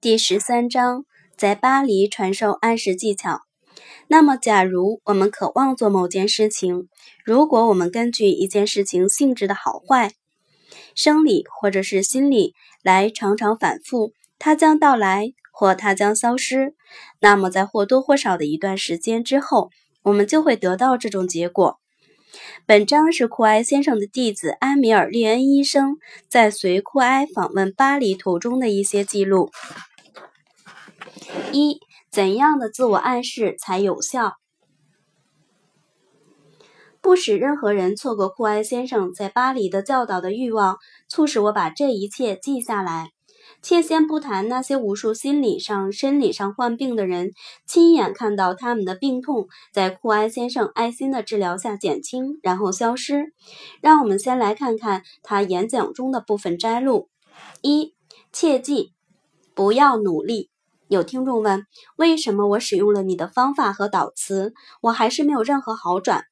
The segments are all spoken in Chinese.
第十三章，在巴黎传授暗示技巧。那么，假如我们渴望做某件事情，如果我们根据一件事情性质的好坏、生理或者是心理来常常反复，它将到来或它将消失，那么在或多或少的一段时间之后，我们就会得到这种结果。本章是库埃先生的弟子埃米尔·利恩医生在随库埃访问巴黎途中的一些记录。一、怎样的自我暗示才有效？不使任何人错过库埃先生在巴黎的教导的欲望，促使我把这一切记下来。且先不谈那些无数心理上、生理上患病的人，亲眼看到他们的病痛在库埃先生爱心的治疗下减轻，然后消失。让我们先来看看他演讲中的部分摘录：一、切记不要努力。有听众问：为什么我使用了你的方法和导词，我还是没有任何好转？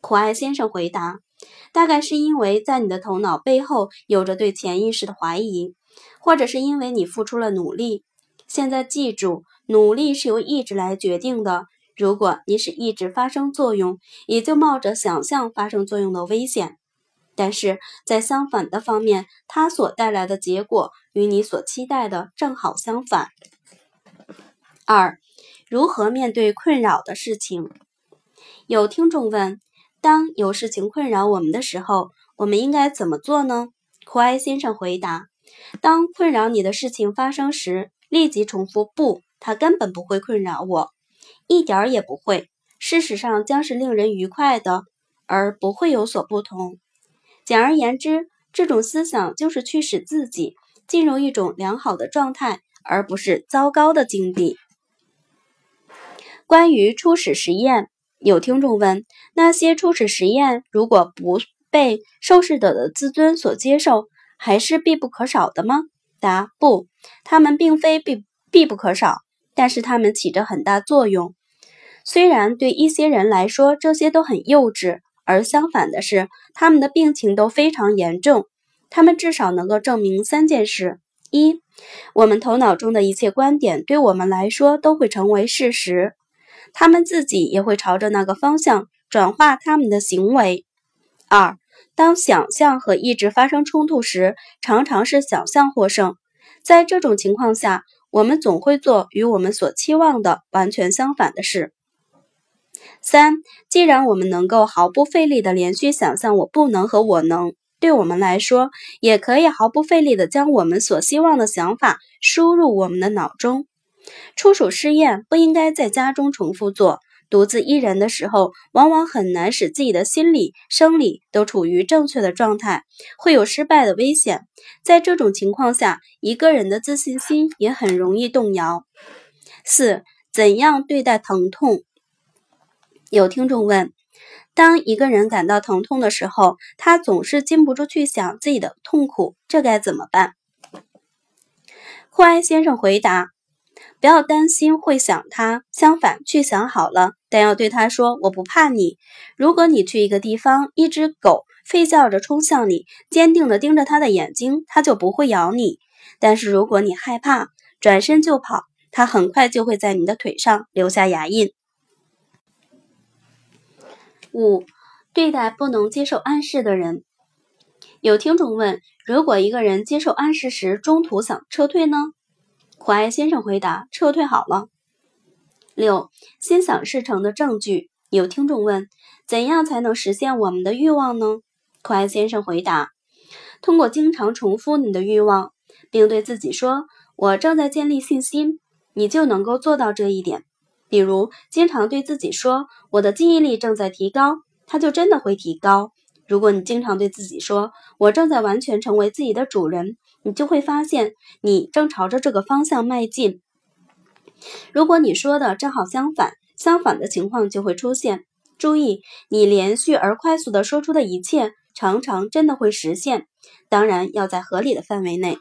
库埃先生回答：大概是因为在你的头脑背后有着对潜意识的怀疑。或者是因为你付出了努力，现在记住，努力是由意志来决定的。如果你使意志发生作用，也就冒着想象发生作用的危险。但是在相反的方面，它所带来的结果与你所期待的正好相反。二，如何面对困扰的事情？有听众问：当有事情困扰我们的时候，我们应该怎么做呢？库埃先生回答。当困扰你的事情发生时，立即重复“不，它根本不会困扰我，一点儿也不会。事实上，将是令人愉快的，而不会有所不同。简而言之，这种思想就是驱使自己进入一种良好的状态，而不是糟糕的境地。关于初始实验，有听众问：那些初始实验如果不被受试者的自尊所接受？还是必不可少的吗？答：不，它们并非必必不可少，但是它们起着很大作用。虽然对一些人来说这些都很幼稚，而相反的是，他们的病情都非常严重。他们至少能够证明三件事：一，我们头脑中的一切观点对我们来说都会成为事实，他们自己也会朝着那个方向转化他们的行为；二。当想象和意志发生冲突时，常常是想象获胜。在这种情况下，我们总会做与我们所期望的完全相反的事。三，既然我们能够毫不费力地连续想象“我不能”和“我能”，对我们来说，也可以毫不费力地将我们所希望的想法输入我们的脑中。初属试验不应该在家中重复做。独自一人的时候，往往很难使自己的心理、生理都处于正确的状态，会有失败的危险。在这种情况下，一个人的自信心也很容易动摇。四、怎样对待疼痛？有听众问：当一个人感到疼痛的时候，他总是禁不住去想自己的痛苦，这该怎么办？库埃先生回答。不要担心会想他，相反去想好了，但要对他说：“我不怕你。”如果你去一个地方，一只狗吠叫着冲向你，坚定地盯着它的眼睛，它就不会咬你。但是如果你害怕，转身就跑，它很快就会在你的腿上留下牙印。五、对待不能接受暗示的人，有听众问：如果一个人接受暗示时中途想撤退呢？苦艾先生回答：“撤退好了。”六，心想事成的证据。有听众问：“怎样才能实现我们的欲望呢？”苦艾先生回答：“通过经常重复你的欲望，并对自己说‘我正在建立信心’，你就能够做到这一点。比如，经常对自己说‘我的记忆力正在提高’，它就真的会提高。如果你经常对自己说‘我正在完全成为自己的主人’，你就会发现，你正朝着这个方向迈进。如果你说的正好相反，相反的情况就会出现。注意，你连续而快速的说出的一切，常常真的会实现，当然要在合理的范围内。